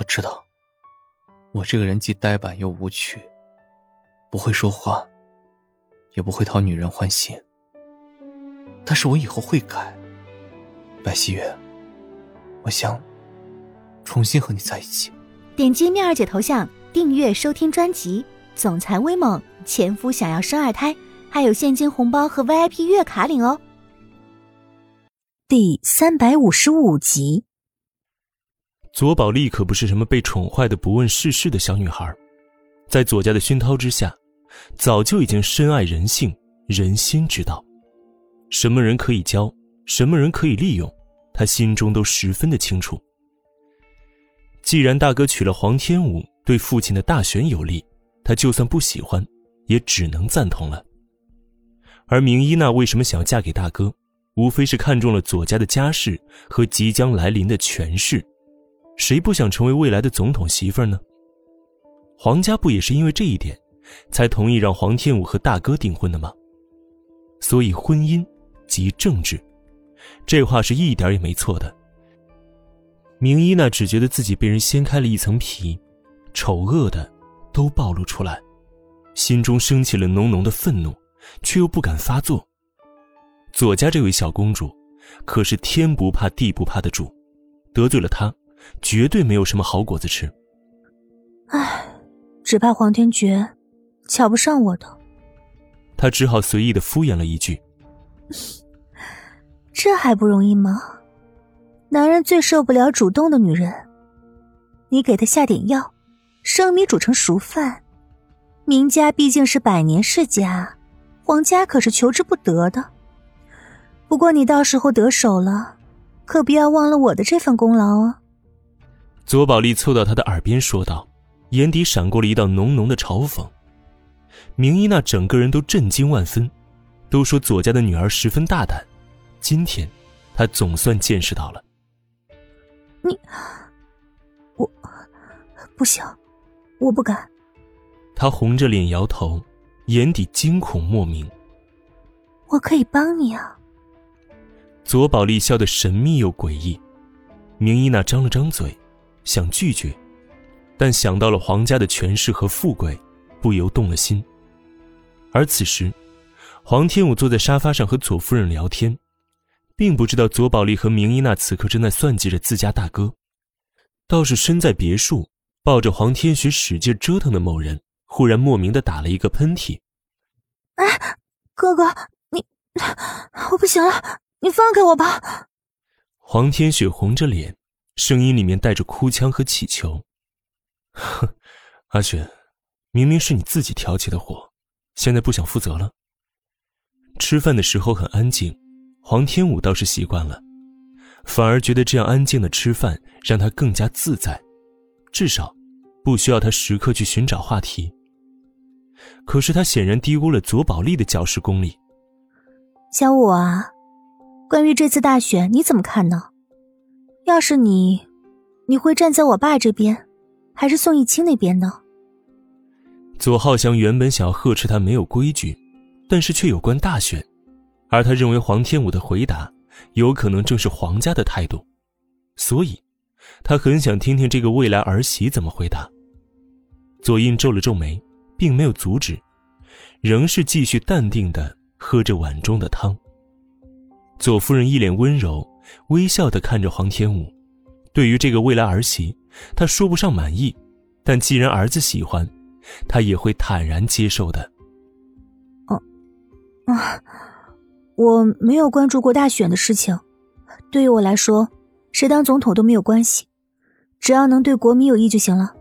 我知道，我这个人既呆板又无趣，不会说话，也不会讨女人欢心。但是我以后会改，白希月，我想重新和你在一起。点击妙儿姐头像，订阅收听专辑《总裁威猛前夫想要生二胎》，还有现金红包和 VIP 月卡领哦。第三百五十五集。左宝莉可不是什么被宠坏的不问世事的小女孩，在左家的熏陶之下，早就已经深谙人性、人心之道。什么人可以教，什么人可以利用，她心中都十分的清楚。既然大哥娶了黄天武，对父亲的大选有利，她就算不喜欢，也只能赞同了。而明依娜为什么想要嫁给大哥，无非是看中了左家的家世和即将来临的权势。谁不想成为未来的总统媳妇儿呢？皇家不也是因为这一点，才同意让黄天武和大哥订婚的吗？所以婚姻即政治，这话是一点也没错的。明一呢只觉得自己被人掀开了一层皮，丑恶的都暴露出来，心中升起了浓浓的愤怒，却又不敢发作。左家这位小公主，可是天不怕地不怕的主，得罪了她。绝对没有什么好果子吃。唉，只怕黄天觉瞧不上我的。他只好随意的敷衍了一句：“ 这还不容易吗？男人最受不了主动的女人。你给他下点药，生米煮成熟饭。明家毕竟是百年世家，黄家可是求之不得的。不过你到时候得手了，可不要忘了我的这份功劳啊。”左宝莉凑到他的耳边说道，眼底闪过了一道浓浓的嘲讽。明依娜整个人都震惊万分，都说左家的女儿十分大胆，今天，她总算见识到了。你，我，不行，我不敢。他红着脸摇头，眼底惊恐莫名。我可以帮你啊。左宝丽笑得神秘又诡异，明一娜张了张嘴。想拒绝，但想到了皇家的权势和富贵，不由动了心。而此时，黄天武坐在沙发上和左夫人聊天，并不知道左宝莉和明依娜此刻正在算计着自家大哥。倒是身在别墅抱着黄天雪使劲折腾的某人，忽然莫名的打了一个喷嚏。“哎，哥哥，你，我不行了，你放开我吧。”黄天雪红着脸。声音里面带着哭腔和乞求。哼，阿雪，明明是你自己挑起的火，现在不想负责了。吃饭的时候很安静，黄天武倒是习惯了，反而觉得这样安静的吃饭让他更加自在，至少不需要他时刻去寻找话题。可是他显然低估了左宝莉的教师功力。小五啊，关于这次大选你怎么看呢？要是你，你会站在我爸这边，还是宋逸清那边呢？左浩翔原本想要呵斥他没有规矩，但是却有关大选，而他认为黄天武的回答有可能正是黄家的态度，所以，他很想听听这个未来儿媳怎么回答。左印皱了皱眉，并没有阻止，仍是继续淡定的喝着碗中的汤。左夫人一脸温柔。微笑的看着黄天武，对于这个未来儿媳，他说不上满意，但既然儿子喜欢，他也会坦然接受的。哦，啊，我没有关注过大选的事情，对于我来说，谁当总统都没有关系，只要能对国民有益就行了。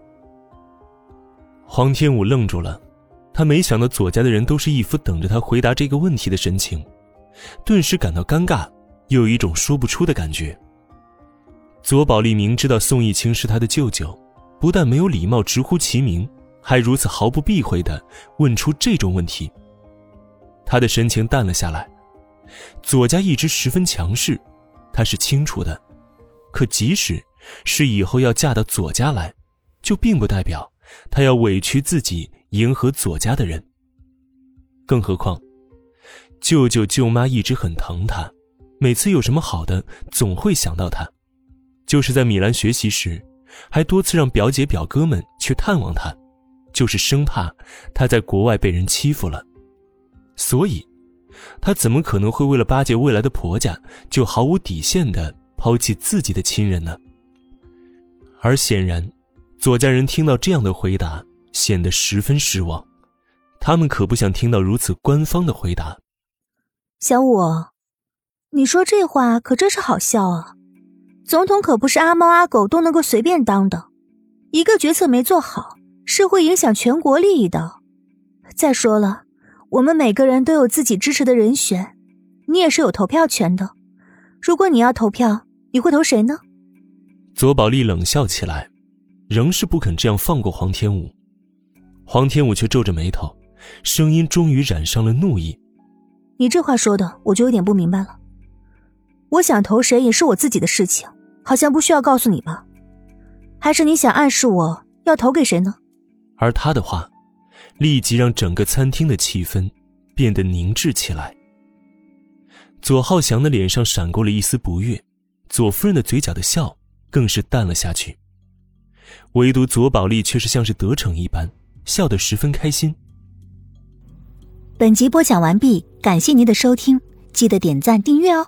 黄天武愣住了，他没想到左家的人都是一副等着他回答这个问题的神情，顿时感到尴尬。又有一种说不出的感觉。左宝丽明知道宋逸清是他的舅舅，不但没有礼貌直呼其名，还如此毫不避讳的问出这种问题。他的神情淡了下来。左家一直十分强势，他是清楚的。可即使是以后要嫁到左家来，就并不代表他要委屈自己迎合左家的人。更何况，舅舅舅妈一直很疼他。每次有什么好的，总会想到他。就是在米兰学习时，还多次让表姐表哥们去探望他，就是生怕他在国外被人欺负了。所以，他怎么可能会为了巴结未来的婆家，就毫无底线的抛弃自己的亲人呢？而显然，左家人听到这样的回答，显得十分失望。他们可不想听到如此官方的回答。小五，你说这话可真是好笑啊！总统可不是阿猫阿狗都能够随便当的，一个决策没做好是会影响全国利益的。再说了，我们每个人都有自己支持的人选，你也是有投票权的。如果你要投票，你会投谁呢？左宝丽冷笑起来，仍是不肯这样放过黄天武。黄天武却皱着眉头，声音终于染上了怒意：“你这话说的，我就有点不明白了。我想投谁也是我自己的事情。”好像不需要告诉你吧？还是你想暗示我要投给谁呢？而他的话，立即让整个餐厅的气氛变得凝滞起来。左浩翔的脸上闪过了一丝不悦，左夫人的嘴角的笑更是淡了下去。唯独左宝丽却是像是得逞一般，笑得十分开心。本集播讲完毕，感谢您的收听，记得点赞订阅哦。